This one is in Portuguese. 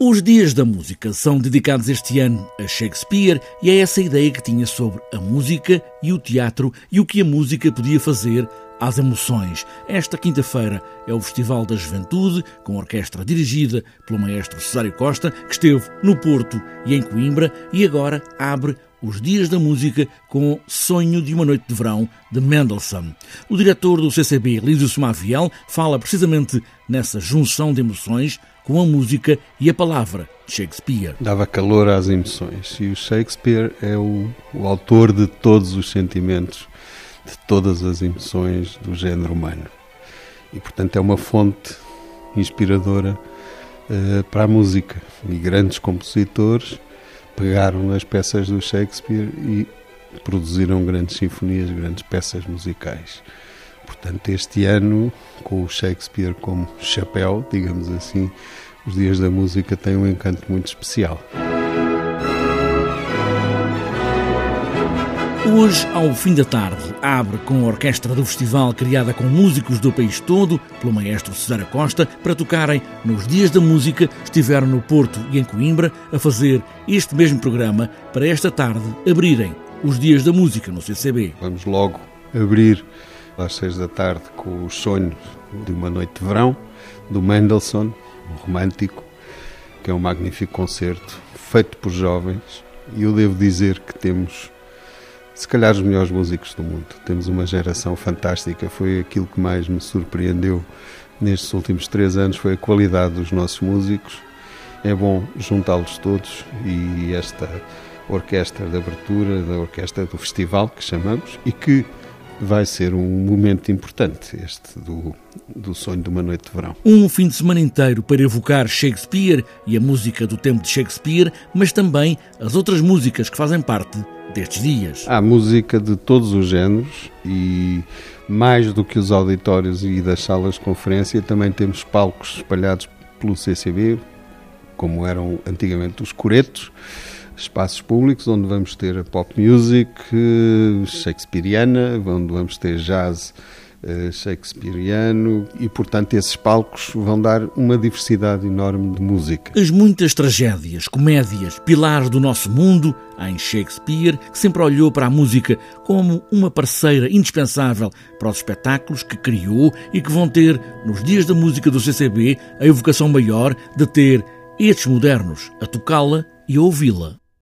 Os Dias da Música são dedicados este ano a Shakespeare e é essa ideia que tinha sobre a música e o teatro e o que a música podia fazer às emoções. Esta quinta-feira é o Festival da Juventude, com orquestra dirigida pelo maestro Cesário Costa, que esteve no Porto e em Coimbra e agora abre os Dias da Música com Sonho de uma Noite de Verão, de Mendelssohn. O diretor do CCB, Lídio Somaviel, fala precisamente nessa junção de emoções com a música e a palavra de Shakespeare. Dava calor às emoções e o Shakespeare é o, o autor de todos os sentimentos, de todas as emoções do género humano. E, portanto, é uma fonte inspiradora uh, para a música. E grandes compositores pegaram nas peças do Shakespeare e produziram grandes sinfonias, grandes peças musicais. Portanto, este ano, com o Shakespeare como chapéu, digamos assim, os Dias da Música têm um encanto muito especial. Hoje, ao fim da tarde, abre com a orquestra do festival criada com músicos do país todo, pelo maestro Cesar Costa, para tocarem nos Dias da Música. Estiveram no Porto e em Coimbra a fazer este mesmo programa para esta tarde abrirem os Dias da Música no CCB. Vamos logo abrir às seis da tarde com os sonhos de uma noite de verão, do Mendelssohn, romântico, que é um magnífico concerto feito por jovens. E eu devo dizer que temos, se calhar, os melhores músicos do mundo. Temos uma geração fantástica. Foi aquilo que mais me surpreendeu nestes últimos três anos foi a qualidade dos nossos músicos. É bom juntá-los todos e esta orquestra de abertura, da orquestra do festival que chamamos e que vai ser um momento importante, este do, do sonho de uma noite de verão. Um fim de semana inteiro para evocar Shakespeare e a música do tempo de Shakespeare, mas também as outras músicas que fazem parte destes dias. Há música de todos os géneros e mais do que os auditórios e das salas de conferência, também temos palcos espalhados pelo CCB, como eram antigamente os coretos espaços públicos onde vamos ter a pop music eh, shakespeariana, onde vamos ter jazz uh, shakespeariano e, portanto, esses palcos vão dar uma diversidade enorme de música. As muitas tragédias, comédias, pilares do nosso mundo, em Shakespeare, que sempre olhou para a música como uma parceira indispensável para os espetáculos que criou e que vão ter, nos dias da música do CCB, a evocação maior de ter estes modernos a tocá-la e ouvi-la.